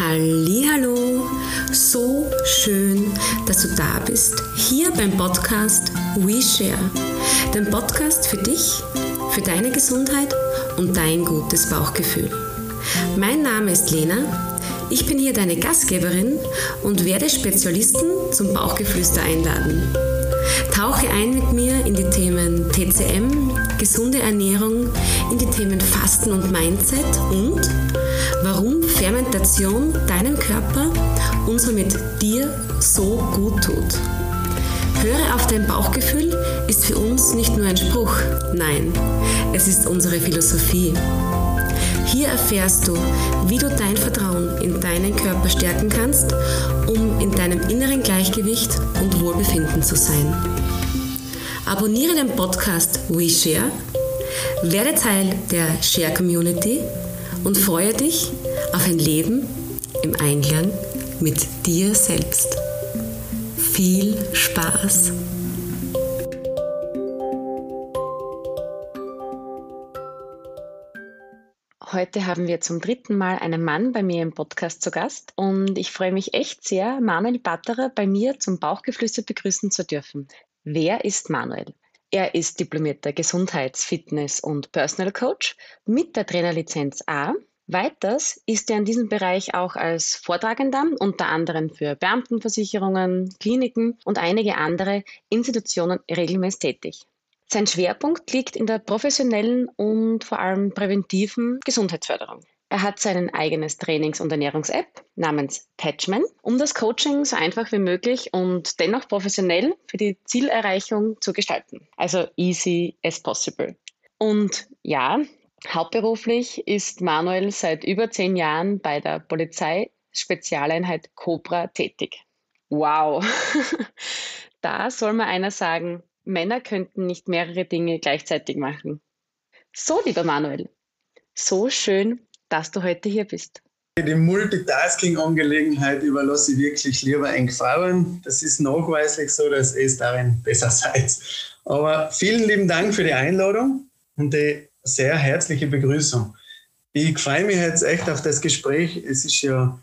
Hallo, so schön, dass du da bist, hier beim Podcast We Share, dem Podcast für dich, für deine Gesundheit und dein gutes Bauchgefühl. Mein Name ist Lena, ich bin hier deine Gastgeberin und werde Spezialisten zum Bauchgeflüster einladen. Tauche ein mit mir in die Themen TCM, gesunde Ernährung, in die Themen Fasten und Mindset und warum Fermentation deinem Körper und somit dir so gut tut. Höre auf dein Bauchgefühl ist für uns nicht nur ein Spruch, nein, es ist unsere Philosophie. Hier erfährst du, wie du dein Vertrauen in deinen Körper stärken kannst, um in deinem inneren Gleichgewicht und Wohlbefinden zu sein. Abonniere den Podcast WeShare, werde Teil der Share Community und freue dich auf ein Leben im Einklang mit dir selbst. Viel Spaß! Heute haben wir zum dritten Mal einen Mann bei mir im Podcast zu Gast und ich freue mich echt sehr, Manuel Batterer bei mir zum Bauchgeflüster begrüßen zu dürfen. Wer ist Manuel? Er ist diplomierter Gesundheits-, Fitness- und Personal Coach mit der Trainerlizenz A. Weiters ist er in diesem Bereich auch als Vortragender unter anderem für Beamtenversicherungen, Kliniken und einige andere Institutionen regelmäßig tätig. Sein Schwerpunkt liegt in der professionellen und vor allem präventiven Gesundheitsförderung. Er hat sein eigenes Trainings- und Ernährungs-App namens Patchman, um das Coaching so einfach wie möglich und dennoch professionell für die Zielerreichung zu gestalten. Also easy as possible. Und ja, hauptberuflich ist Manuel seit über zehn Jahren bei der Polizei Spezialeinheit Cobra tätig. Wow! da soll mal einer sagen, Männer könnten nicht mehrere Dinge gleichzeitig machen. So, lieber Manuel, so schön, dass du heute hier bist. Die Multitasking-Angelegenheit überlasse ich wirklich lieber eng Frauen. Das ist nachweislich so, dass ihr darin besser seid. Aber vielen lieben Dank für die Einladung und die sehr herzliche Begrüßung. Ich freue mich jetzt echt auf das Gespräch. Es ist ja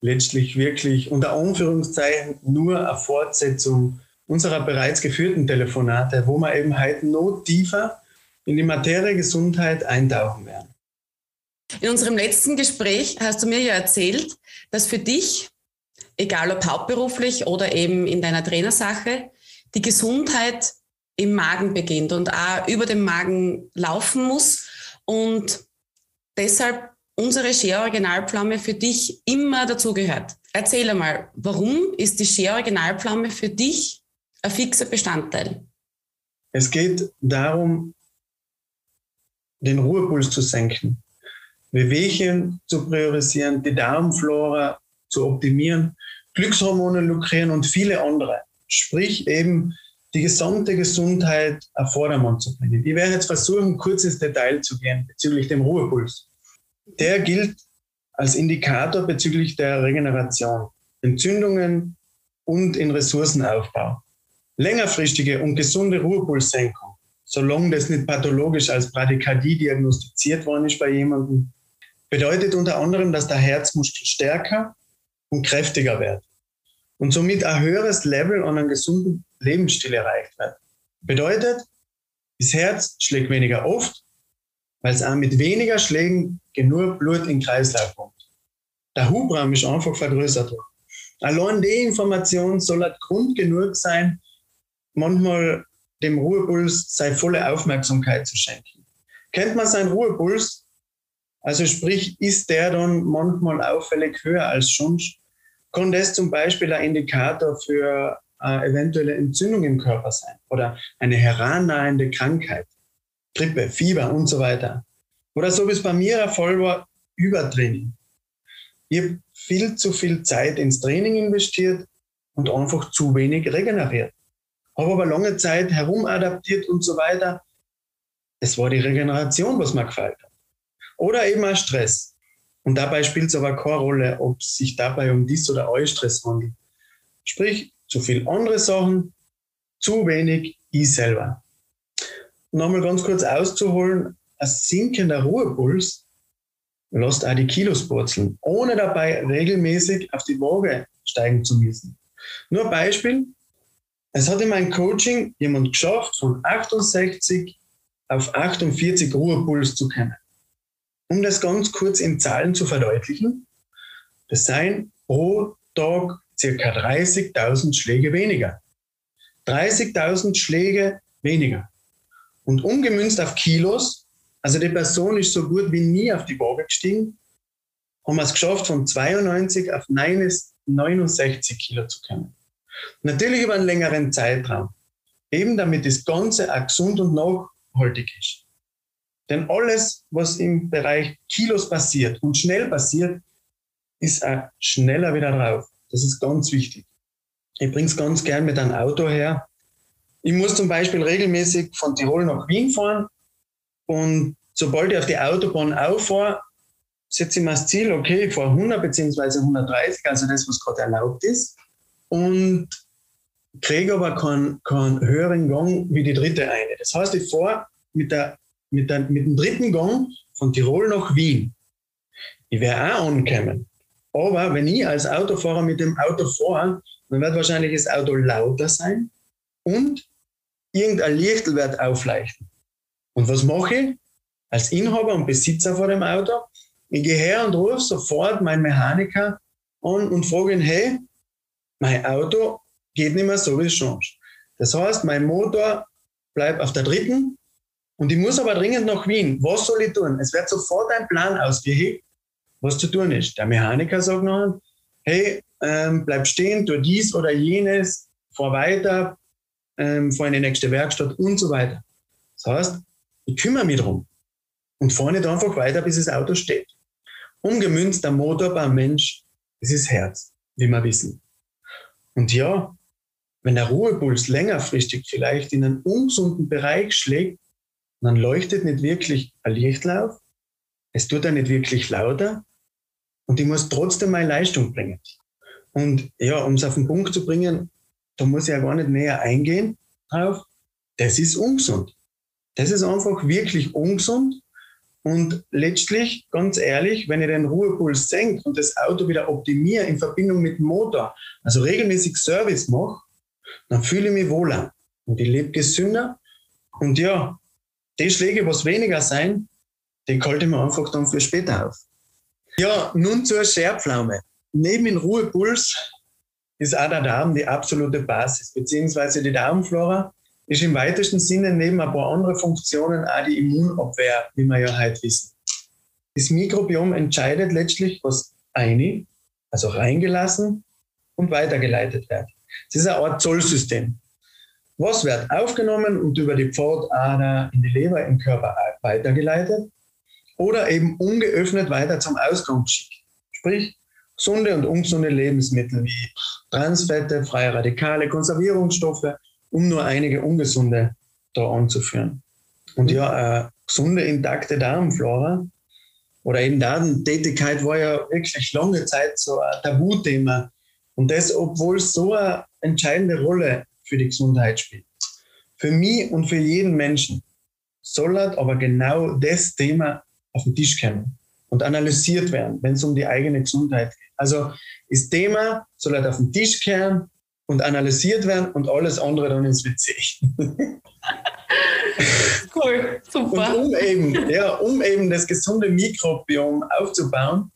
letztlich wirklich unter Anführungszeichen nur eine Fortsetzung unserer bereits geführten Telefonate, wo wir eben heute noch tiefer in die Materie Gesundheit eintauchen werden. In unserem letzten Gespräch hast du mir ja erzählt, dass für dich, egal ob hauptberuflich oder eben in deiner Trainersache, die Gesundheit im Magen beginnt und auch über den Magen laufen muss und deshalb unsere Share Originalpflaume für dich immer dazugehört. Erzähl einmal, warum ist die Share Originalpflaume für dich ein fixer Bestandteil? Es geht darum, den Ruhepuls zu senken, Wehwehchen zu priorisieren, die Darmflora zu optimieren, Glückshormone lukrieren und viele andere. Sprich eben die gesamte Gesundheit auf Vordermann zu bringen. Ich werde jetzt versuchen, kurz ins Detail zu gehen bezüglich dem Ruhepuls. Der gilt als Indikator bezüglich der Regeneration, Entzündungen und in Ressourcenaufbau längerfristige und gesunde Ruhepulssenkung, solange das nicht pathologisch als Bradykardie diagnostiziert worden ist bei jemandem, bedeutet unter anderem, dass der Herzmuskel stärker und kräftiger wird und somit ein höheres Level an einem gesunden Lebensstil erreicht wird. Bedeutet, das Herz schlägt weniger oft, weil es auch mit weniger Schlägen genug Blut in den Kreislauf kommt. Der Hubraum ist einfach vergrößert worden. Allein die Information soll halt Grund genug sein, manchmal dem Ruhepuls seine volle Aufmerksamkeit zu schenken. Kennt man seinen Ruhepuls? Also sprich, ist der dann manchmal auffällig höher als sonst? Kann das zum Beispiel ein Indikator für eine eventuelle Entzündung im Körper sein oder eine herannahende Krankheit, Grippe, Fieber und so weiter? Oder so wie es bei mir der Fall war, Übertraining. Ich habe viel zu viel Zeit ins Training investiert und einfach zu wenig regeneriert habe aber lange Zeit herumadaptiert und so weiter. Es war die Regeneration, was mir gefällt hat. Oder eben auch Stress. Und dabei spielt es aber keine Rolle, ob es sich dabei um dies oder Stress handelt. Sprich, zu viel andere Sachen, zu wenig ich selber. Nochmal ganz kurz auszuholen, ein sinkender Ruhepuls lässt auch die Kilos purzeln, ohne dabei regelmäßig auf die Waage steigen zu müssen. Nur Beispiel. Es hat in meinem Coaching jemand geschafft, von 68 auf 48 Ruhepuls zu kommen. Um das ganz kurz in Zahlen zu verdeutlichen, das seien pro Tag circa 30.000 Schläge weniger. 30.000 Schläge weniger. Und umgemünzt auf Kilos, also die Person ist so gut wie nie auf die Waage gestiegen, haben wir es geschafft, von 92 auf 69 Kilo zu kommen. Natürlich über einen längeren Zeitraum. Eben damit das Ganze auch gesund und nachhaltig ist. Denn alles, was im Bereich Kilos passiert und schnell passiert, ist auch schneller wieder drauf. Das ist ganz wichtig. Ich bringe es ganz gern mit einem Auto her. Ich muss zum Beispiel regelmäßig von Tirol nach Wien fahren und sobald ich auf die Autobahn auffahre, setze ich mir das Ziel, okay, ich fahre 100 bzw. 130, also das, was gerade erlaubt ist, und kriege aber keinen, keinen höheren Gang wie die dritte eine. Das heißt, ich fahre mit, der, mit, der, mit dem dritten Gang von Tirol nach Wien. Ich werde auch ankommen. Aber wenn ich als Autofahrer mit dem Auto fahre, dann wird wahrscheinlich das Auto lauter sein und irgendein Lichtel wird aufleuchten. Und was mache ich als Inhaber und Besitzer von dem Auto? Ich gehe her und rufe sofort meinen Mechaniker an und frage ihn, hey, mein Auto geht nicht mehr so, wie es schon. Das heißt, mein Motor bleibt auf der dritten und ich muss aber dringend nach Wien. Was soll ich tun? Es wird sofort ein Plan ausgehegt was zu tun ist. Der Mechaniker sagt noch, hey, ähm, bleib stehen, tu dies oder jenes, fahr weiter, ähm, fahr in die nächste Werkstatt und so weiter. Das heißt, ich kümmere mich drum und fahre nicht einfach weiter, bis das Auto steht. Umgemünzt der Motor beim Mensch, das ist Herz, wie wir wissen. Und ja, wenn der Ruhepuls längerfristig vielleicht in einen ungesunden Bereich schlägt, dann leuchtet nicht wirklich ein Lichtlauf, es tut dann nicht wirklich lauter und ich muss trotzdem meine Leistung bringen. Und ja, um es auf den Punkt zu bringen, da muss ich ja gar nicht näher eingehen drauf. Das ist ungesund. Das ist einfach wirklich ungesund. Und letztlich, ganz ehrlich, wenn ich den Ruhepuls senke und das Auto wieder optimiere in Verbindung mit dem Motor, also regelmäßig Service mache, dann fühle ich mich wohler und ich lebe gesünder. Und ja, die Schläge, was weniger sein, die halte ich mir einfach dann für später auf. Ja, nun zur Scherpflaume. Neben dem Ruhepuls ist auch der Darm die absolute Basis, beziehungsweise die Darmflora ist im weitesten Sinne neben ein paar anderen Funktionen auch die Immunabwehr, wie wir ja heute wissen. Das Mikrobiom entscheidet letztlich, was eine, also reingelassen und weitergeleitet wird. Das ist eine Art Zollsystem. Was wird aufgenommen und über die Pfortader in die Leber im Körper weitergeleitet oder eben ungeöffnet weiter zum Ausgang geschickt. Sprich, gesunde und ungesunde Lebensmittel wie Transfette, freie Radikale, Konservierungsstoffe, um nur einige ungesunde da anzuführen. Und ja, eine gesunde, intakte Darmflora oder eben Datentätigkeit war ja wirklich lange Zeit so ein Tabuthema. Und das, obwohl es so eine entscheidende Rolle für die Gesundheit spielt. Für mich und für jeden Menschen soll aber genau das Thema auf den Tisch kommen und analysiert werden, wenn es um die eigene Gesundheit geht. Also das Thema soll halt auf den Tisch kehren und analysiert werden und alles andere dann ins WC. cool, super. Und um eben, ja, um eben das gesunde Mikrobiom aufzubauen,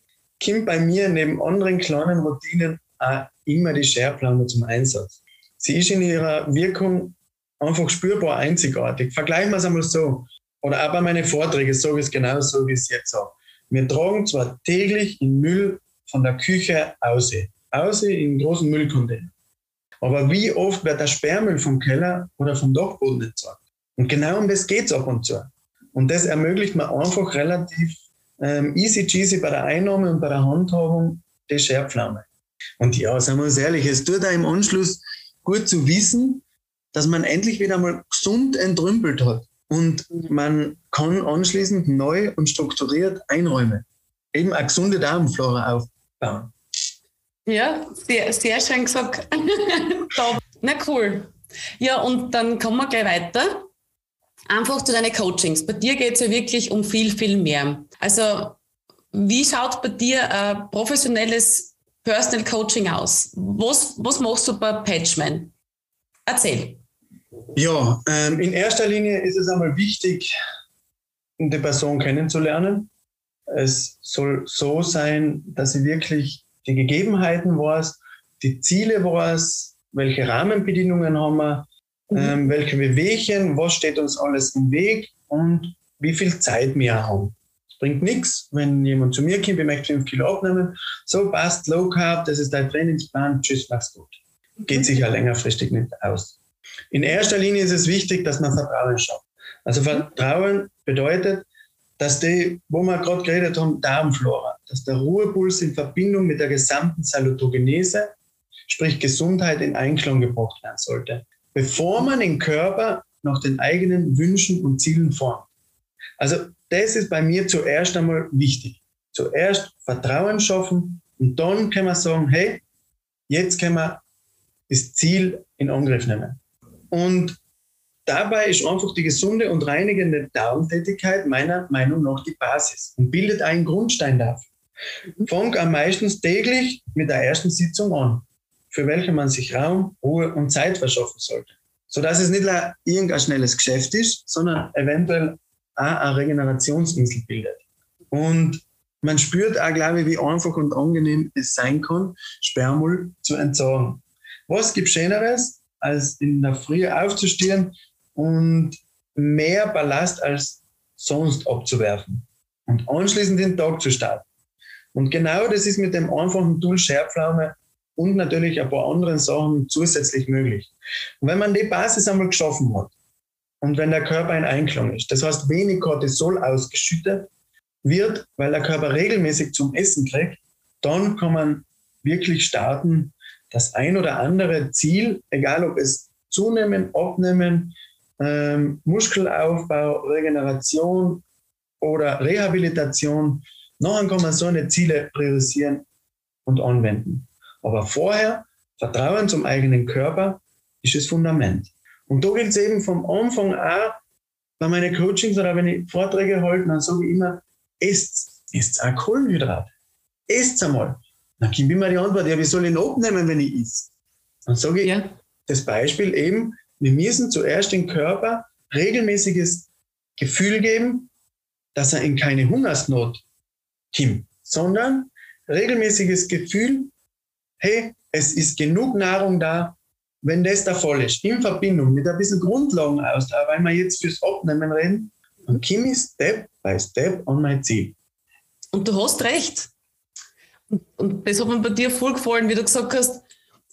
kommt bei mir neben anderen kleinen Routinen auch immer die Shareplanung zum Einsatz. Sie ist in ihrer Wirkung einfach spürbar einzigartig. Vergleichen wir es einmal so oder auch bei meinen Vorträgen sage ich es genauso, wie ich es jetzt sage. Wir tragen zwar täglich den Müll von der Küche aus, aus in großen Müllcontainer. Aber wie oft wird der Sperrmüll vom Keller oder vom Dachboden entsorgt? Und genau um das geht es ab und zu. Und das ermöglicht mir einfach relativ ähm, easy cheesy bei der Einnahme und bei der Handhabung die Scherpflaume. Und ja, sagen wir uns ehrlich, es tut da im Anschluss gut zu wissen, dass man endlich wieder mal gesund entrümpelt hat und man kann anschließend neu und strukturiert einräumen. Eben eine gesunde Darmflora aufbauen. Ja, sehr, sehr schön gesagt. Na cool. Ja, und dann kommen wir gleich weiter. Einfach zu deinen Coachings. Bei dir geht es ja wirklich um viel, viel mehr. Also wie schaut bei dir ein professionelles Personal Coaching aus? Was, was machst du bei Patchman? Erzähl. Ja, ähm, in erster Linie ist es einmal wichtig, die Person kennenzulernen. Es soll so sein, dass sie wirklich die Gegebenheiten weiß, die Ziele weiß, welche Rahmenbedingungen haben wir, mhm. ähm, welche Bewegchen, was steht uns alles im Weg und wie viel Zeit wir haben. Es bringt nichts, wenn jemand zu mir kommt, ich möchte 5 Kilo abnehmen, so passt, Low Carb, das ist dein Trainingsplan, tschüss, mach's gut. Geht sich ja längerfristig nicht aus. In erster Linie ist es wichtig, dass man Vertrauen schafft. Also Vertrauen bedeutet, dass die, wo wir gerade geredet haben, Darmflora, dass der Ruhepuls in Verbindung mit der gesamten Salutogenese, sprich Gesundheit, in Einklang gebracht werden sollte, bevor man den Körper nach den eigenen Wünschen und Zielen formt. Also das ist bei mir zuerst einmal wichtig. Zuerst Vertrauen schaffen und dann kann man sagen, hey, jetzt können wir das Ziel in Angriff nehmen. Und dabei ist einfach die gesunde und reinigende Darmtätigkeit meiner Meinung nach die Basis und bildet einen Grundstein dafür. Mhm. Fang am meisten täglich mit der ersten Sitzung an, für welche man sich Raum, Ruhe und Zeit verschaffen sollte. Sodass es nicht irgendein schnelles Geschäft ist, sondern eventuell auch eine Regenerationsinsel bildet. Und man spürt auch, glaube ich, wie einfach und angenehm es sein kann, Sperrmüll zu entsorgen. Was gibt Schöneres, als in der Früh aufzustehen und mehr Ballast als sonst abzuwerfen und anschließend den Tag zu starten. Und genau das ist mit dem einfachen Tool Scherpflaume und natürlich ein paar anderen Sachen zusätzlich möglich. Und wenn man die Basis einmal geschaffen hat und wenn der Körper in Einklang ist, das heißt wenig Cortisol ausgeschüttet wird, weil der Körper regelmäßig zum Essen kriegt, dann kann man wirklich starten, das ein oder andere Ziel, egal ob es zunehmen, abnehmen, ähm, Muskelaufbau, Regeneration oder Rehabilitation, nachher kann man so eine Ziele priorisieren und anwenden. Aber vorher, Vertrauen zum eigenen Körper ist das Fundament. Und da gilt es eben vom Anfang auch, bei meinen Coachings oder wenn ich Vorträge halte, dann sage ich immer, esst, esst auch Kohlenhydrat. Esst einmal. Dann kommt immer die Antwort, ja, wie soll ich ihn abnehmen, wenn ich esse? Dann sage ich, ja. das Beispiel eben, wir müssen zuerst dem Körper regelmäßiges Gefühl geben, dass er in keine Hungersnot kommt, sondern regelmäßiges Gefühl, hey, es ist genug Nahrung da, wenn das der Fall ist, in Verbindung mit ein bisschen Grundlagen aus, weil wir jetzt fürs Abnehmen reden, dann komme ich Step by Step an mein Ziel. Und du hast recht. Und das hat mir bei dir voll gefallen, wie du gesagt hast,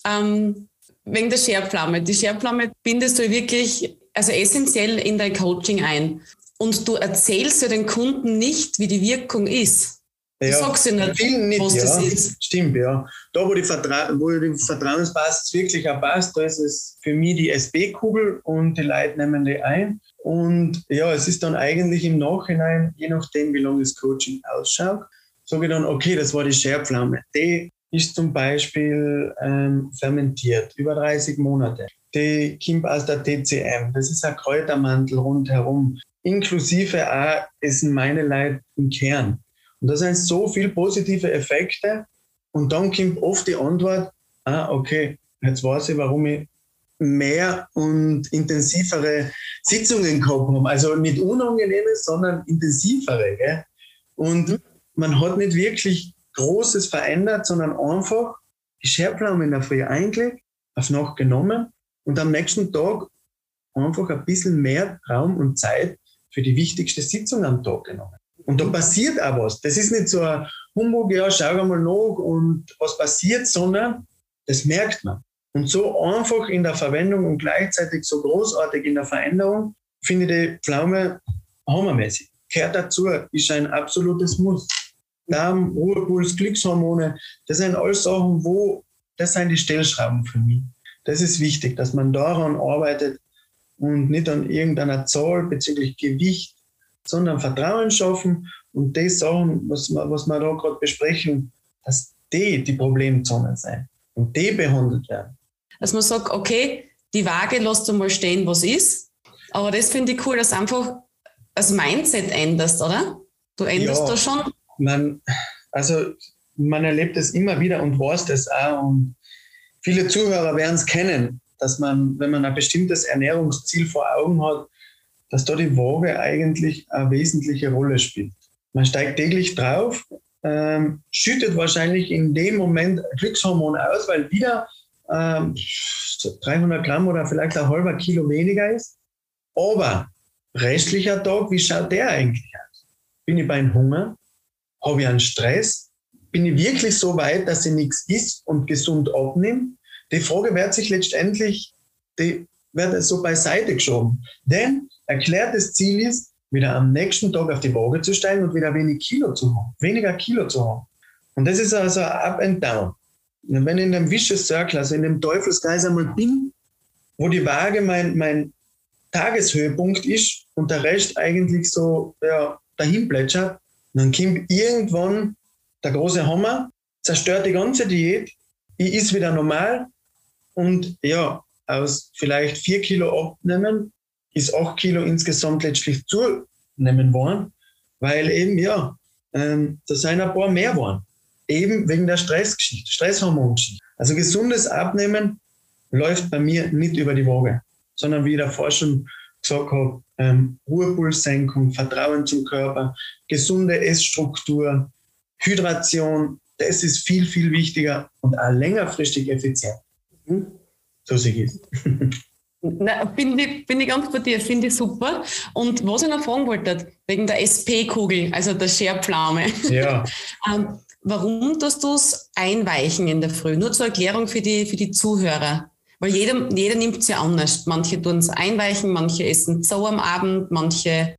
ähm, wegen der Scherpflaume. Die Scherpflaume bindest du wirklich also essentiell in dein Coaching ein. Und du erzählst ja den Kunden nicht, wie die Wirkung ist. Du ja, sagst ja nicht, nicht, was ja, das ist. Stimmt, ja. Da, wo die, Vertra wo die Vertrauensbasis wirklich auch passt, da ist es für mich die SB-Kugel und die Leute nehmen die ein. Und ja, es ist dann eigentlich im Nachhinein, je nachdem, wie lange das Coaching ausschaut, sage ich dann, okay, das war die Scherpflaume. Die ist zum Beispiel ähm, fermentiert, über 30 Monate. Die kommt aus der TCM. Das ist ein Kräutermantel rundherum. Inklusive auch essen meine Leute im Kern. Und da sind so viele positive Effekte. Und dann kommt oft die Antwort, ah, okay, jetzt weiß ich, warum ich mehr und intensivere Sitzungen gehabt habe. Also nicht unangenehme, sondern intensivere. Gell? Und mhm man hat nicht wirklich Großes verändert, sondern einfach die Scherpflaume in der Früh eingelegt, auf Nacht genommen und am nächsten Tag einfach ein bisschen mehr Raum und Zeit für die wichtigste Sitzung am Tag genommen. Und da passiert auch was. Das ist nicht so ein Humbug, ja, schau mal nach und was passiert, sondern das merkt man. Und so einfach in der Verwendung und gleichzeitig so großartig in der Veränderung finde ich die Pflaume hammermäßig. Gehört dazu, ist ein absolutes Muss. Darm, Ruhepuls, Glückshormone, das sind alles Sachen, wo, das sind die Stellschrauben für mich. Das ist wichtig, dass man daran arbeitet und nicht an irgendeiner Zahl bezüglich Gewicht, sondern Vertrauen schaffen und die Sachen, was wir, was wir da gerade besprechen, dass die die Problemzonen sein und die behandelt werden. Dass man sagt, okay, die Waage lässt du mal stehen, was ist. Aber das finde ich cool, dass du einfach das Mindset änderst, oder? Du änderst ja. da schon man, also man erlebt es immer wieder und weiß das auch. Und viele Zuhörer werden es kennen, dass man, wenn man ein bestimmtes Ernährungsziel vor Augen hat, dass da die Waage eigentlich eine wesentliche Rolle spielt. Man steigt täglich drauf, ähm, schüttet wahrscheinlich in dem Moment Glückshormon aus, weil wieder ähm, 300 Gramm oder vielleicht ein halber Kilo weniger ist. Aber restlicher Tag, wie schaut der eigentlich aus? Bin ich beim Hunger? Habe ich einen Stress? Bin ich wirklich so weit, dass ich nichts isst und gesund abnehme? Die Frage wird sich letztendlich, die wird so beiseite geschoben. Denn erklärtes Ziel ist, wieder am nächsten Tag auf die Waage zu steigen und wieder wenig Kilo zu haben, weniger Kilo zu haben. Und das ist also up and down. Und wenn ich in dem Vicious Circle, also in dem Teufelskreis einmal bin, wo die Waage mein, mein Tageshöhepunkt ist und der Rest eigentlich so ja, dahin plätschert, dann kommt irgendwann der große Hammer, zerstört die ganze Diät, ich ist wieder normal und ja, aus vielleicht vier Kilo abnehmen ist acht Kilo insgesamt letztlich zunehmen worden, weil eben, ja, ähm, da sind ein paar mehr waren. Eben wegen der Stressgeschichte, Stresshormongeschichte. Also gesundes Abnehmen läuft bei mir nicht über die Waage, sondern wie ich davor schon gesagt habe, ähm, Ruhepulssenkung, Vertrauen zum Körper, gesunde Essstruktur, Hydration, das ist viel, viel wichtiger und auch längerfristig effizient. Mhm. So sehe ich es. Na, bin, ich, bin ich ganz bei dir, finde ich super. Und was ich noch fragen wollte, wegen der SP-Kugel, also der Scherpflaume. Ja. ähm, warum tust du es einweichen in der Früh? Nur zur Erklärung für die, für die Zuhörer. Weil jeder, jeder nimmt es ja anders. Manche tun es einweichen, manche essen so am Abend, manche.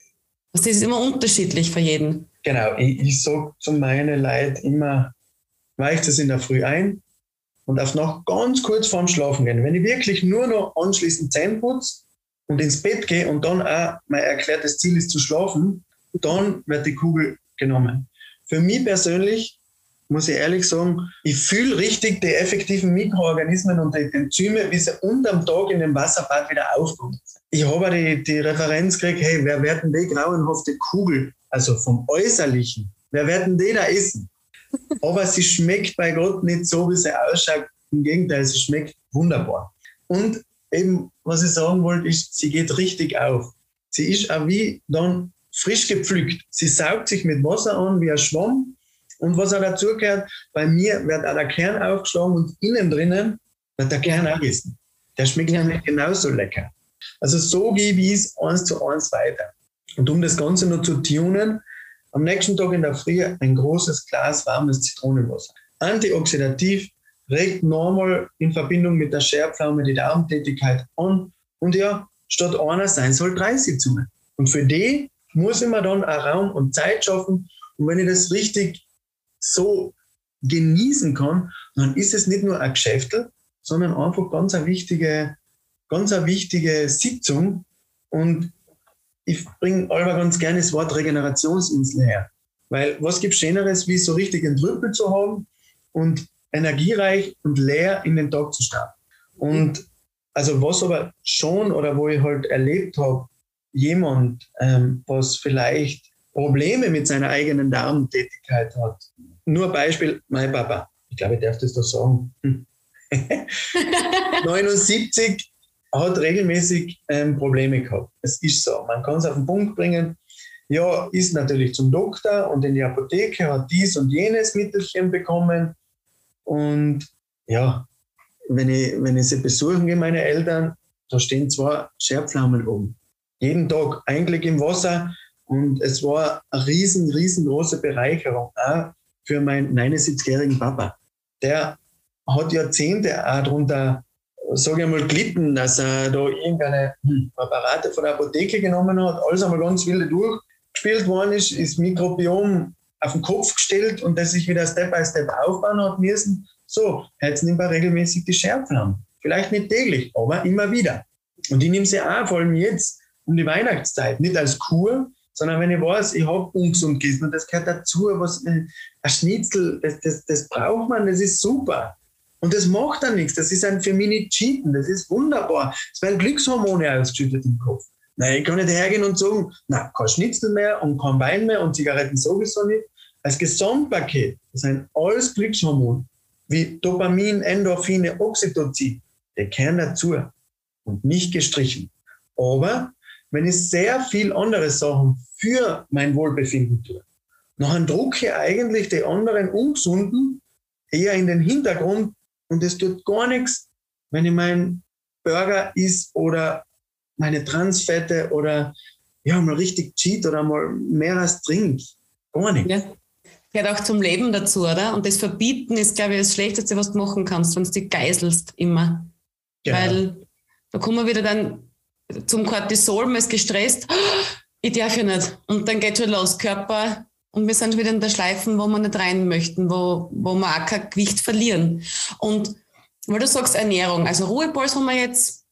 Das ist immer unterschiedlich für jeden. Genau, ich, ich sage zu meinen Leuten immer, weicht es in der Früh ein, und auf noch ganz kurz vorm Schlafen gehen. Wenn ich wirklich nur noch anschließend Zähne putze und ins Bett gehe und dann auch mein erklärtes Ziel ist zu schlafen, dann wird die Kugel genommen. Für mich persönlich muss ich ehrlich sagen, ich fühle richtig die effektiven Mikroorganismen und die Enzyme, wie sie unterm Tag in dem Wasserbad wieder aufkommen. Ich habe die, die Referenz gekriegt, hey, wer werden die grauenhafte Kugel, also vom Äußerlichen, wer werden die da essen? Aber sie schmeckt bei Gott nicht so, wie sie ausschaut. Im Gegenteil, sie schmeckt wunderbar. Und eben, was ich sagen wollte, ist, sie geht richtig auf. Sie ist auch wie dann frisch gepflückt. Sie saugt sich mit Wasser an wie ein Schwamm. Und was auch dazu gehört, bei mir wird auch der Kern aufgeschlagen und innen drinnen wird der Kern auch gegessen. Der schmeckt ja nicht genauso lecker. Also so gebe ich es eins zu eins weiter. Und um das Ganze noch zu tunen, am nächsten Tag in der Früh ein großes Glas warmes Zitronenwasser. Antioxidativ regt normal in Verbindung mit der Scherpflaume die Darmtätigkeit an. Und ja, statt einer sein soll drei Sitzungen. Und für die muss ich mir dann auch Raum und Zeit schaffen. Und wenn ich das richtig so genießen kann, dann ist es nicht nur ein Geschäftel, sondern einfach ganz eine wichtige, ganz eine wichtige Sitzung. Und ich bringe aber ganz gerne das Wort Regenerationsinsel her. Weil was gibt Schöneres, wie so richtig einen Trüppel zu haben und energiereich und leer in den Tag zu starten. Und also was aber schon oder wo ich halt erlebt habe, jemand, ähm, was vielleicht Probleme mit seiner eigenen Darmtätigkeit hat. Nur Beispiel, mein Papa. Ich glaube, ich darf das doch sagen. 79 hat regelmäßig ähm, Probleme gehabt. Es ist so. Man kann es auf den Punkt bringen. Ja, ist natürlich zum Doktor und in die Apotheke, hat dies und jenes Mittelchen bekommen. Und ja, wenn ich, wenn ich sie besuchen gehe, meine Eltern, da stehen zwei Scherpflaumen oben. Jeden Tag Einblick im Wasser. Und es war eine riesen, riesengroße Bereicherung auch für meinen 79-jährigen Papa. Der hat Jahrzehnte auch darunter sage ich mal, glitten, dass er da irgendeine hm, Apparate von der Apotheke genommen hat, alles einmal ganz wilde durchgespielt worden ist, ist Mikrobiom auf den Kopf gestellt und das sich wieder Step by Step aufbauen hat müssen. So, jetzt nimmt er regelmäßig die Schärflamm. Vielleicht nicht täglich, aber immer wieder. Und ich nehme sie auch, vor allem jetzt, um die Weihnachtszeit, nicht als Kur, sondern wenn ich weiß, ich habe ungesund gegessen und das gehört dazu, was, äh, ein Schnitzel, das, das, das braucht man, das ist super. Und das macht dann nichts. Das ist ein für mich nicht Cheaten. Das ist wunderbar. Es werden Glückshormone ausgeschüttet im Kopf. Nein, ich kann nicht hergehen und sagen, na, kein Schnitzel mehr und kein Wein mehr und Zigaretten sowieso nicht. als Gesamtpaket, das sind alles Glückshormone, wie Dopamin, Endorphine, Oxytocin, die kehren dazu und nicht gestrichen. Aber wenn ich sehr viel andere Sachen für mein Wohlbefinden tue, dann drucke ich eigentlich die anderen Ungesunden eher in den Hintergrund und es tut gar nichts, wenn ich meinen Burger isst oder meine Transfette oder ja, mal richtig cheat oder mal mehr als trinkt. Gar nichts. Ja. Gehört auch zum Leben dazu, oder? Und das Verbieten ist, glaube ich, das Schlechteste, was du machen kannst, wenn du dich geiselst immer. Genau. Weil da kommen wir wieder dann zum Cortisol, man ist gestresst, ich darf ja nicht. Und dann geht schon los, Körper, und wir sind wieder in der Schleifen, wo wir nicht rein möchten, wo, wo wir auch kein Gewicht verlieren. Und weil du sagst Ernährung, also Ruhepuls haben wir jetzt,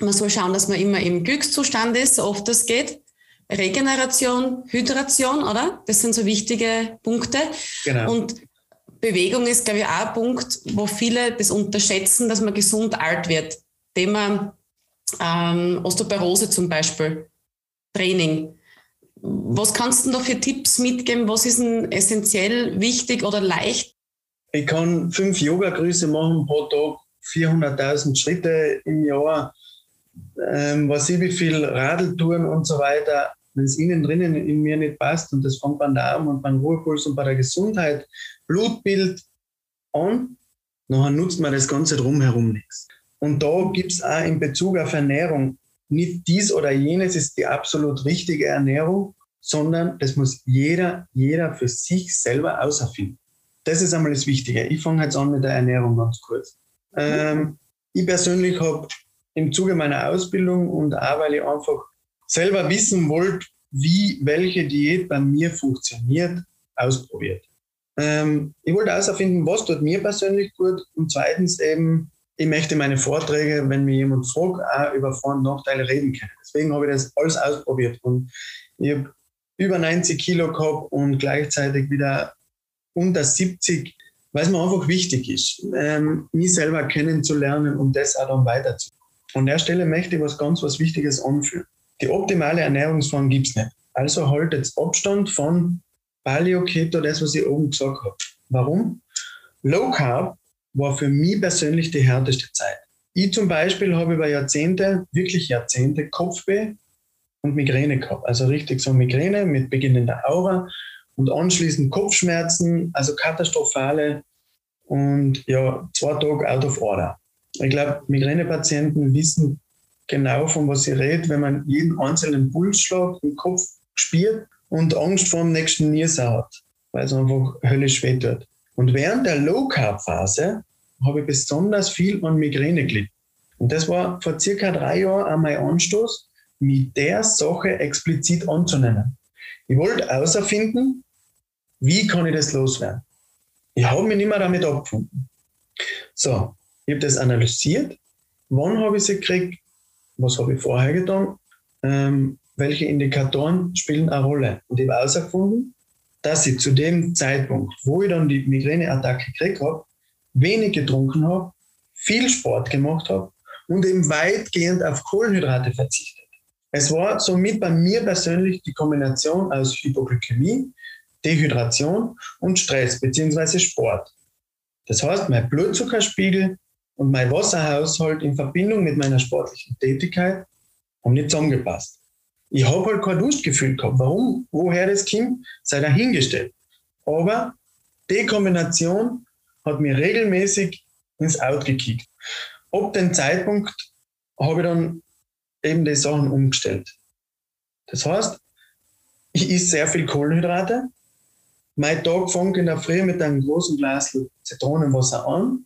man soll schauen, dass man immer im Glückszustand ist, so oft das geht. Regeneration, Hydration, oder? Das sind so wichtige Punkte. Genau. Und Bewegung ist, glaube ich, auch ein Punkt, wo viele das unterschätzen, dass man gesund alt wird. Thema ähm, Osteoporose zum Beispiel, Training. Was kannst du da für Tipps mitgeben? Was ist denn essentiell wichtig oder leicht? Ich kann fünf Yoga-Grüße machen pro Tag, 400.000 Schritte im Jahr, ähm, was ich wie viel Radeltouren und so weiter. Wenn es innen drinnen in mir nicht passt und das fängt beim Darm und beim Ruhepuls und bei der Gesundheit, Blutbild an, dann nutzt man das Ganze drumherum nichts. Und da gibt es auch in Bezug auf Ernährung nicht dies oder jenes ist die absolut richtige Ernährung, sondern das muss jeder, jeder für sich selber auserfinden. Das ist einmal das Wichtige. Ich fange jetzt an mit der Ernährung ganz kurz. Ähm, ich persönlich habe im Zuge meiner Ausbildung und auch weil ich einfach selber wissen wollte, wie welche Diät bei mir funktioniert, ausprobiert. Ähm, ich wollte auserfinden, was tut mir persönlich gut und zweitens eben, ich möchte meine Vorträge, wenn mir jemand fragt, auch über Vor- und Nachteile reden können. Deswegen habe ich das alles ausprobiert und ich habe über 90 Kilo gehabt und gleichzeitig wieder unter 70, weil es mir einfach wichtig ist, ähm, mich selber kennenzulernen und das auch dann weiterzuführen. An der Stelle möchte ich was ganz was Wichtiges anführen. Die optimale Ernährungsform gibt es nicht. Also haltet Abstand von Paleo Keto, das, was ich oben gesagt habe. Warum? Low Carb war für mich persönlich die härteste Zeit. Ich zum Beispiel habe über Jahrzehnte, wirklich Jahrzehnte, Kopfweh und Migräne gehabt. Also richtig so Migräne mit beginnender Aura und anschließend Kopfschmerzen, also katastrophale und ja, zwei Tage out of order. Ich glaube, Migränepatienten wissen genau, von was sie redet, wenn man jeden einzelnen Pulsschlag im Kopf spürt und Angst vor dem nächsten Niersau hat, weil es einfach höllisch weh tut. Und während der Low-Carb-Phase habe ich besonders viel an Migräne gelitten. Und das war vor circa drei Jahren auch mein Anstoß, mit der Sache explizit anzunehmen. Ich wollte außerfinden, wie kann ich das loswerden. Ich habe mich nicht mehr damit abgefunden. So, ich habe das analysiert. Wann habe ich sie gekriegt? Was habe ich vorher getan? Ähm, welche Indikatoren spielen eine Rolle? Und ich habe herausgefunden, dass ich zu dem Zeitpunkt, wo ich dann die Migräneattacke gekriegt habe, wenig getrunken habe, viel Sport gemacht habe und eben weitgehend auf Kohlenhydrate verzichtet. Es war somit bei mir persönlich die Kombination aus Hypoglykämie, Dehydration und Stress bzw. Sport. Das heißt, mein Blutzuckerspiegel und mein Wasserhaushalt in Verbindung mit meiner sportlichen Tätigkeit haben nicht zusammengepasst. Ich habe halt kein Durstgefühl gehabt. Warum? Woher das kommt, sei dahingestellt. Aber die Kombination hat mir regelmäßig ins Out gekickt. Ab dem Zeitpunkt habe ich dann eben die Sachen umgestellt. Das heißt, ich esse sehr viel Kohlenhydrate. Mein Tag fängt in der Früh mit einem großen Glas Zitronenwasser an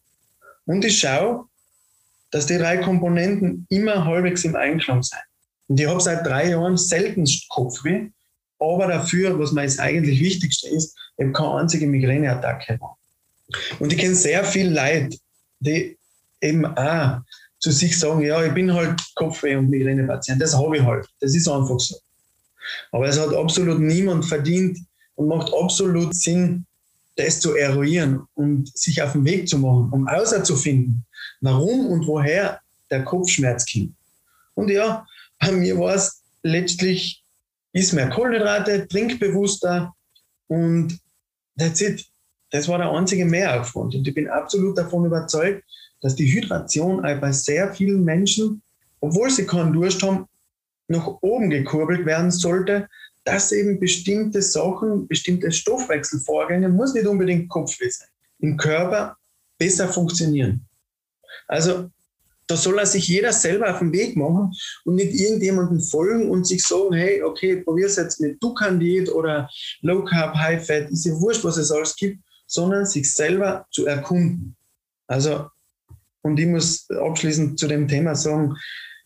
und ich schaue, dass die drei Komponenten immer halbwegs im Einklang sind. Und ich habe seit drei Jahren selten Kopfweh, aber dafür, was mir das eigentlich Wichtigste ist, ich habe keine einzige Migräneattacke. Und ich kenne sehr viel Leute, die eben auch zu sich sagen, ja, ich bin halt Kopfweh- und Migränepatient. Das habe ich halt. Das ist einfach so. Aber es hat absolut niemand verdient und macht absolut Sinn, das zu eruieren und sich auf den Weg zu machen, um außerzufinden, warum und woher der Kopfschmerz kommt. Und ja, bei mir war es letztlich, ist mehr Kohlenhydrate, trinkbewusster und that's it. Das war der einzige Mehraufwand. Und ich bin absolut davon überzeugt, dass die Hydration bei sehr vielen Menschen, obwohl sie keinen Durst haben, nach oben gekurbelt werden sollte, dass eben bestimmte Sachen, bestimmte Stoffwechselvorgänge, muss nicht unbedingt Kopfweh sein, im Körper besser funktionieren. Also da soll er sich jeder selber auf den Weg machen und nicht irgendjemandem folgen und sich sagen, hey, okay, probier es jetzt mit Dukan-Diät oder Low Carb, High Fat, ist ja wurscht, was es alles gibt, sondern sich selber zu erkunden. Also, und ich muss abschließend zu dem Thema sagen,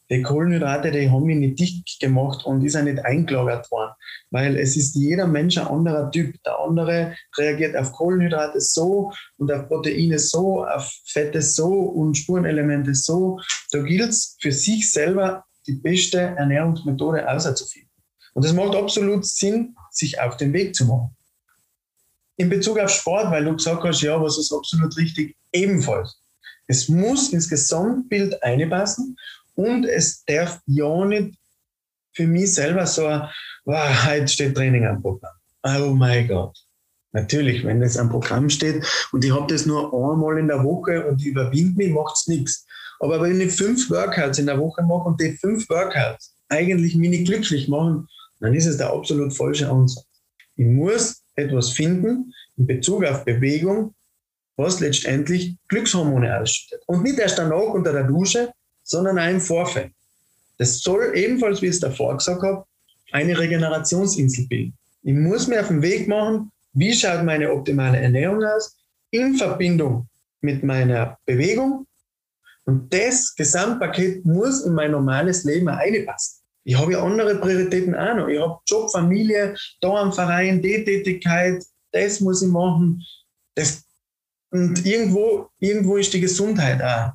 die Kohlenhydrate, die haben mich nicht dicht gemacht und ist auch nicht eingelagert worden, weil es ist jeder Mensch ein anderer Typ. Der andere reagiert auf Kohlenhydrate so und auf Proteine so, auf Fette so und Spurenelemente so. Da gilt es für sich selber die beste Ernährungsmethode auszufinden. Und es macht absolut Sinn, sich auf den Weg zu machen. In Bezug auf Sport, weil du gesagt hast, ja, was ist absolut richtig, ebenfalls. Es muss ins Gesamtbild einpassen und es darf ja nicht für mich selber so, wow, heute steht Training am Programm. Oh mein Gott. Natürlich, wenn das am Programm steht und ich habe das nur einmal in der Woche und ich überwinde mich, macht es nichts. Aber wenn ich fünf Workouts in der Woche mache und die fünf Workouts eigentlich mich nicht glücklich machen, dann ist es der absolut falsche Ansatz. Ich muss etwas finden in Bezug auf Bewegung, was letztendlich Glückshormone ausschüttet. Und nicht erst danach unter der Dusche, sondern auch im Vorfeld. Das soll ebenfalls, wie ich es davor gesagt habe, eine Regenerationsinsel bilden. Ich muss mir auf den Weg machen, wie schaut meine optimale Ernährung aus, in Verbindung mit meiner Bewegung. Und das Gesamtpaket muss in mein normales Leben einpassen. Ich habe ja andere Prioritäten auch noch. Ich habe Job, Familie, da am Verein, die Tätigkeit, das muss ich machen. Das, und irgendwo, irgendwo ist die Gesundheit auch.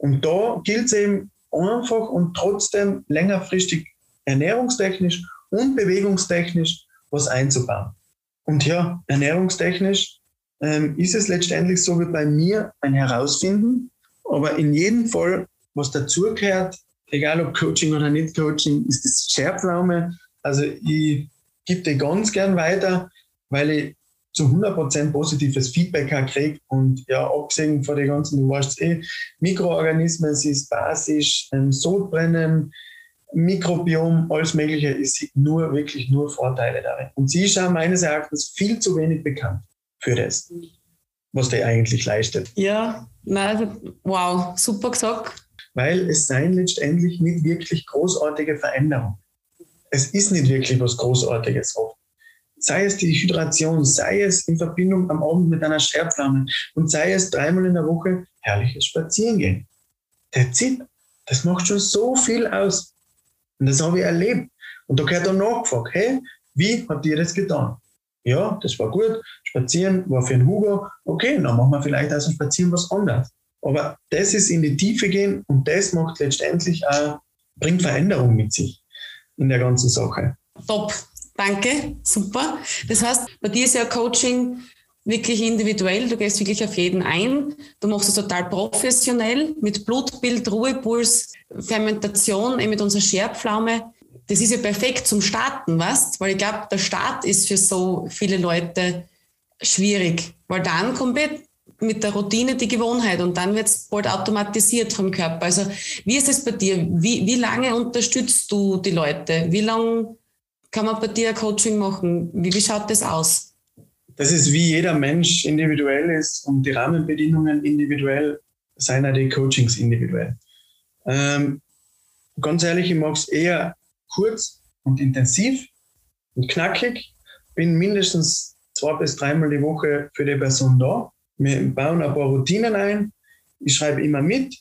Und da gilt es eben einfach und trotzdem längerfristig ernährungstechnisch und bewegungstechnisch was einzubauen. Und ja, ernährungstechnisch ähm, ist es letztendlich so wie bei mir ein Herausfinden, aber in jedem Fall, was dazugehört, egal ob Coaching oder nicht Coaching, ist das Scherpflaume. Also ich gebe die ganz gern weiter, weil ich zu 100% positives Feedback kriege und ja, abgesehen von den ganzen, du weißt eh, Mikroorganismen, es ist basisch, ähm, Sodbrennen, Mikrobiom, alles Mögliche, ist nur, wirklich nur Vorteile darin. Und sie ist auch meines Erachtens viel zu wenig bekannt für das, was der eigentlich leistet. Ja, nein, also, wow, super gesagt. Weil es seien letztendlich nicht wirklich großartige Veränderungen. Es ist nicht wirklich was Großartiges oft sei es die Hydration, sei es in Verbindung am Abend mit einer Scherpflamme und sei es dreimal in der Woche herrliches Spazierengehen. Der Zit, das macht schon so viel aus. Und das habe ich erlebt. Und da gehört dann nachgefragt, hey, wie habt ihr das getan? Ja, das war gut. Spazieren war für den Hugo. Okay, dann machen wir vielleicht aus dem Spazieren was anderes. Aber das ist in die Tiefe gehen und das macht letztendlich auch, bringt Veränderung mit sich in der ganzen Sache. Top. Danke, super. Das heißt, bei dir ist ja Coaching wirklich individuell, du gehst wirklich auf jeden ein, du machst es total professionell mit Blutbild, Ruhepuls, Fermentation, eben mit unserer Scherpflaume. Das ist ja perfekt zum Starten, weißt Weil ich glaube, der Start ist für so viele Leute schwierig, weil dann kommt mit der Routine die Gewohnheit und dann wird es bald automatisiert vom Körper. Also wie ist es bei dir? Wie, wie lange unterstützt du die Leute? Wie lange kann man bei dir Coaching machen? Wie, wie schaut das aus? Das ist wie jeder Mensch individuell ist und die Rahmenbedingungen individuell, seien die Coachings individuell. Ähm, ganz ehrlich, ich mag es eher kurz und intensiv und knackig. Bin mindestens zwei bis dreimal die Woche für die Person da. Wir bauen ein paar Routinen ein. Ich schreibe immer mit,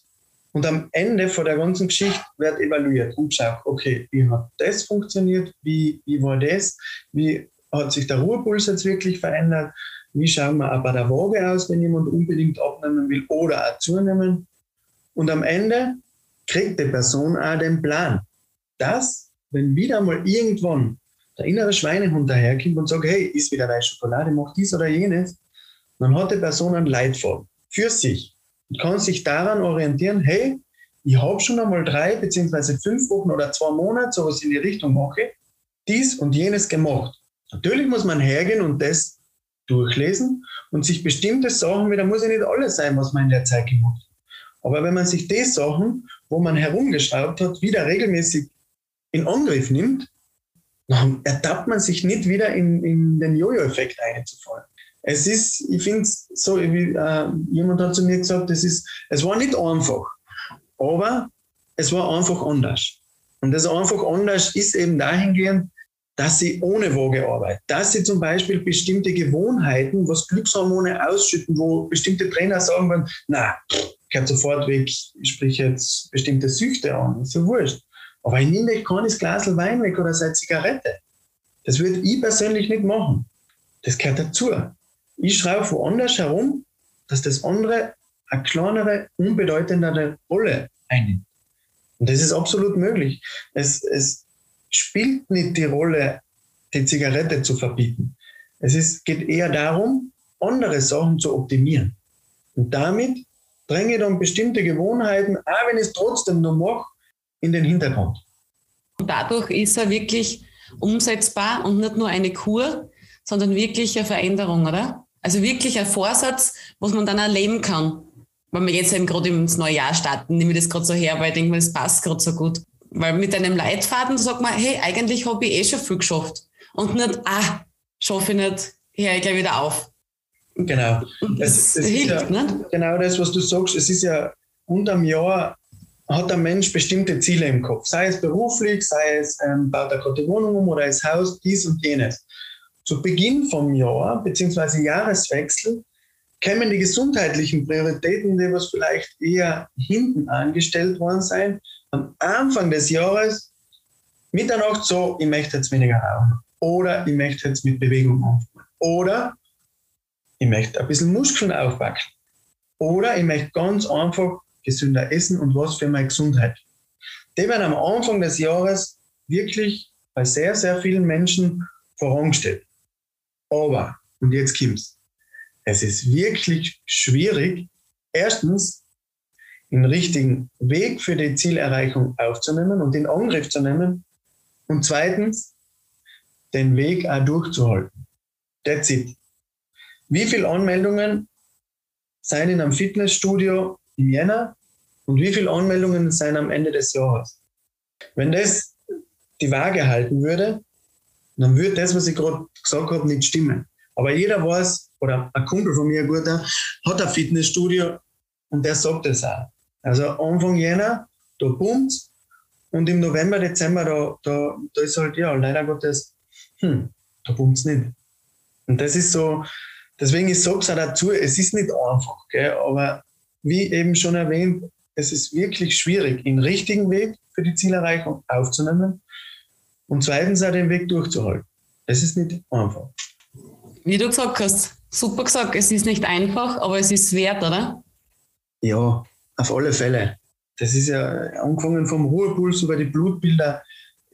und am Ende von der ganzen Geschichte wird evaluiert und schaut, okay, wie hat das funktioniert, wie, wie war das, wie hat sich der Ruhepuls jetzt wirklich verändert, wie schauen wir auch bei der Waage aus, wenn jemand unbedingt abnehmen will oder auch zunehmen. Und am Ende kriegt die Person auch den Plan, dass, wenn wieder mal irgendwann der innere Schweinehund daherkommt und sagt, hey, ist wieder deine Schokolade, mach dies oder jenes, dann hat die Person einen Leitfaden für sich und kann sich daran orientieren, hey, ich habe schon einmal drei beziehungsweise fünf Wochen oder zwei Monate sowas in die Richtung mache, dies und jenes gemacht. Natürlich muss man hergehen und das durchlesen und sich bestimmte Sachen, da muss ja nicht alles sein, was man in der Zeit gemacht hat. Aber wenn man sich die Sachen, wo man herumgeschraubt hat, wieder regelmäßig in Angriff nimmt, dann ertappt man sich nicht wieder in, in den Jojo-Effekt einzufallen. Es ist, ich finde es so, wie äh, jemand hat zu mir gesagt, es, ist, es war nicht einfach, aber es war einfach anders. Und das einfach anders ist eben dahingehend, dass sie ohne Waage arbeiten. Dass sie zum Beispiel bestimmte Gewohnheiten, was Glückshormone ausschütten, wo bestimmte Trainer sagen würden, na, gehört sofort weg, ich sprich jetzt bestimmte Süchte an, ist ja wurscht. Aber ich nehme euch keines Glas Wein weg oder seine Zigarette. Das würde ich persönlich nicht machen. Das gehört dazu. Ich schraube woanders herum, dass das andere eine kleinere, unbedeutendere Rolle einnimmt. Und das ist absolut möglich. Es, es spielt nicht die Rolle, die Zigarette zu verbieten. Es ist, geht eher darum, andere Sachen zu optimieren. Und damit dränge ich dann bestimmte Gewohnheiten, auch wenn ich es trotzdem noch mache, in den Hintergrund. Und dadurch ist er wirklich umsetzbar und nicht nur eine Kur, sondern wirklich eine Veränderung, oder? Also wirklich ein Vorsatz, was man dann erleben kann wenn wir jetzt eben gerade ins neue Jahr starten, nehme ich das gerade so her, weil ich denke, es passt gerade so gut. Weil mit einem Leitfaden sagt man, hey, eigentlich habe ich eh schon viel geschafft. Und nicht, ah, schaffe ich nicht, höre ich gleich wieder auf. Genau. das, das hilft, ja, ne? Genau das, was du sagst. Es ist ja unterm Jahr hat der Mensch bestimmte Ziele im Kopf. Sei es beruflich, sei es ähm, baut er gerade Wohnung um oder das Haus, dies und jenes. Zu Beginn vom Jahr, beziehungsweise Jahreswechsel, kämen die gesundheitlichen Prioritäten, die was vielleicht eher hinten angestellt worden sein, am Anfang des Jahres Mitternacht so, ich möchte jetzt weniger rauchen oder ich möchte jetzt mit Bewegung anfangen oder ich möchte ein bisschen Muskeln aufwachsen oder ich möchte ganz einfach gesünder essen und was für meine Gesundheit. Die werden am Anfang des Jahres wirklich bei sehr, sehr vielen Menschen vorangestellt. Aber, und jetzt kommt's, es ist wirklich schwierig, erstens den richtigen Weg für die Zielerreichung aufzunehmen und in Angriff zu nehmen und zweitens den Weg auch durchzuhalten. That's it. Wie viele Anmeldungen seien in einem Fitnessstudio im Jänner und wie viele Anmeldungen seien am Ende des Jahres? Wenn das die Waage halten würde, dann würde das, was ich gerade gesagt habe, nicht stimmen. Aber jeder weiß, oder ein Kumpel von mir, ein guter, hat ein Fitnessstudio und der sagt das auch. Also Anfang Jänner, da boomt und im November, Dezember, da, da, da ist halt, ja, leider Gottes, hm, da boomt es nicht. Und das ist so, deswegen ich sage es auch dazu, es ist nicht einfach, gell, aber wie eben schon erwähnt, es ist wirklich schwierig, den richtigen Weg für die Zielerreichung aufzunehmen und zweitens auch den Weg durchzuhalten. Es ist nicht einfach. Wie du gesagt hast, super gesagt, es ist nicht einfach, aber es ist wert, oder? Ja, auf alle Fälle. Das ist ja angefangen vom Ruhepuls über die Blutbilder.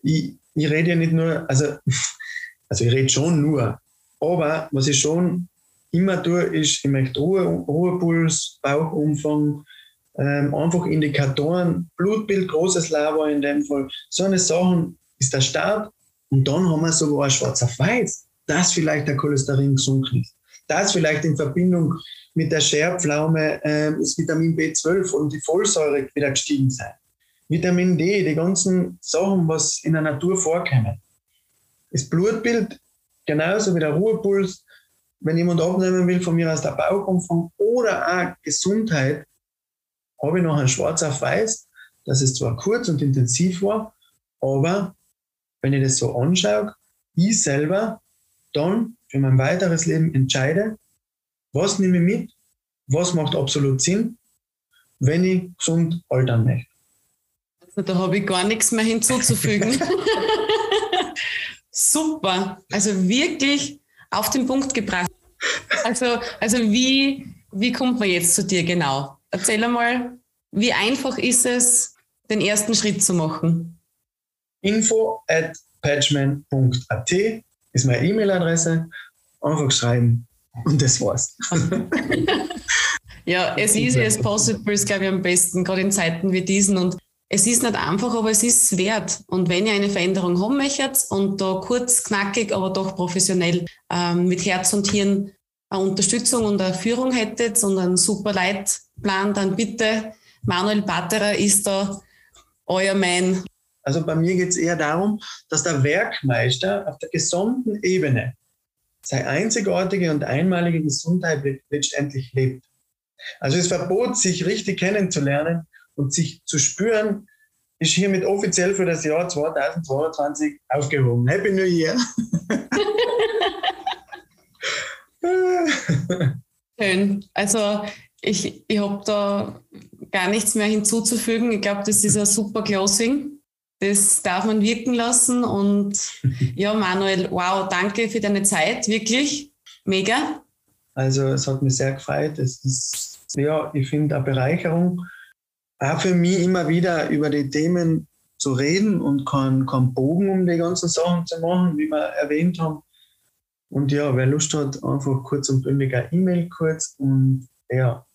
Ich, ich rede ja nicht nur, also, also ich rede schon nur, aber was ich schon immer tue, ist, ich möchte Ruhe, Ruhepuls, Bauchumfang, ähm, einfach Indikatoren, Blutbild, großes Labor in dem Fall. So eine Sachen ist der Start und dann haben wir sogar schwarz auf weiß, dass vielleicht der Cholesterin gesunken ist das vielleicht in Verbindung mit der Scherpflaume äh, das Vitamin B12 und die Folsäure wieder gestiegen sein. Vitamin D, die ganzen Sachen, was in der Natur vorkommen. Das Blutbild, genauso wie der Ruhepuls, wenn jemand abnehmen will, von mir aus der Bauchumfang oder auch Gesundheit, habe ich noch ein Schwarz auf Weiß, dass es zwar kurz und intensiv war, aber wenn ich das so anschaue, ich selber dann für mein weiteres Leben entscheide, was nehme ich mit, was macht absolut Sinn, wenn ich gesund altern möchte. Also da habe ich gar nichts mehr hinzuzufügen. Super, also wirklich auf den Punkt gebracht. Also, also wie, wie kommt man jetzt zu dir genau? Erzähl einmal, wie einfach ist es, den ersten Schritt zu machen? Info at patchman.at ist meine E-Mail-Adresse. Einfach schreiben und das war's. ja, es ist as possible, ist glaube ich am besten, gerade in Zeiten wie diesen. Und es ist nicht einfach, aber es ist wert. Und wenn ihr eine Veränderung haben möchtet und da kurz, knackig, aber doch professionell ähm, mit Herz und Hirn eine Unterstützung und eine Führung hättet und einen super Leitplan, dann bitte, Manuel Batterer ist da euer Mann. Also bei mir geht es eher darum, dass der Werkmeister auf der gesamten Ebene seine einzigartige und einmalige Gesundheit letztendlich lebt. Also das Verbot, sich richtig kennenzulernen und sich zu spüren, ist hiermit offiziell für das Jahr 2022 aufgehoben. Happy New Year! Schön. Also ich, ich habe da gar nichts mehr hinzuzufügen. Ich glaube, das ist ein super Closing. Das darf man wirken lassen. Und ja, Manuel, wow, danke für deine Zeit, wirklich. Mega. Also es hat mich sehr gefreut. Es ist, ja, ich finde eine Bereicherung. Auch für mich immer wieder über die Themen zu reden und keinen kein Bogen um die ganzen Sachen zu machen, wie wir erwähnt haben. Und ja, wer Lust hat, einfach kurz und bündig eine E-Mail kurz und ja,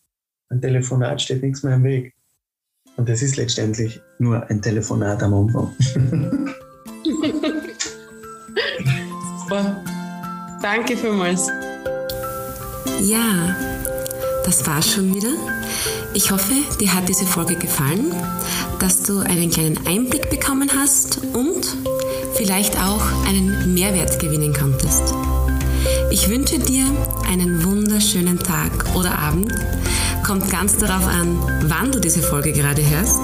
ein Telefonat steht nichts mehr im Weg. Und das ist letztendlich nur ein Telefonat am Anfang. Super. Danke vielmals. Ja, das war's schon wieder. Ich hoffe, dir hat diese Folge gefallen, dass du einen kleinen Einblick bekommen hast und vielleicht auch einen Mehrwert gewinnen konntest. Ich wünsche dir einen wunderschönen Tag oder Abend. Kommt ganz darauf an, wann du diese Folge gerade hörst.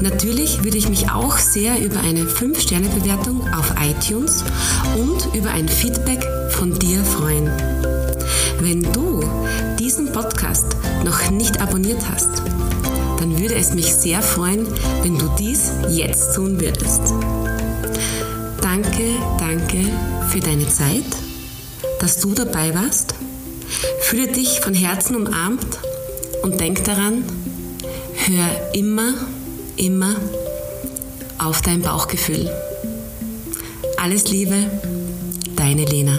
Natürlich würde ich mich auch sehr über eine 5-Sterne-Bewertung auf iTunes und über ein Feedback von dir freuen. Wenn du diesen Podcast noch nicht abonniert hast, dann würde es mich sehr freuen, wenn du dies jetzt tun würdest. Danke, danke für deine Zeit dass du dabei warst. Fühle dich von Herzen umarmt und denk daran, hör immer, immer auf dein Bauchgefühl. Alles Liebe, deine Lena.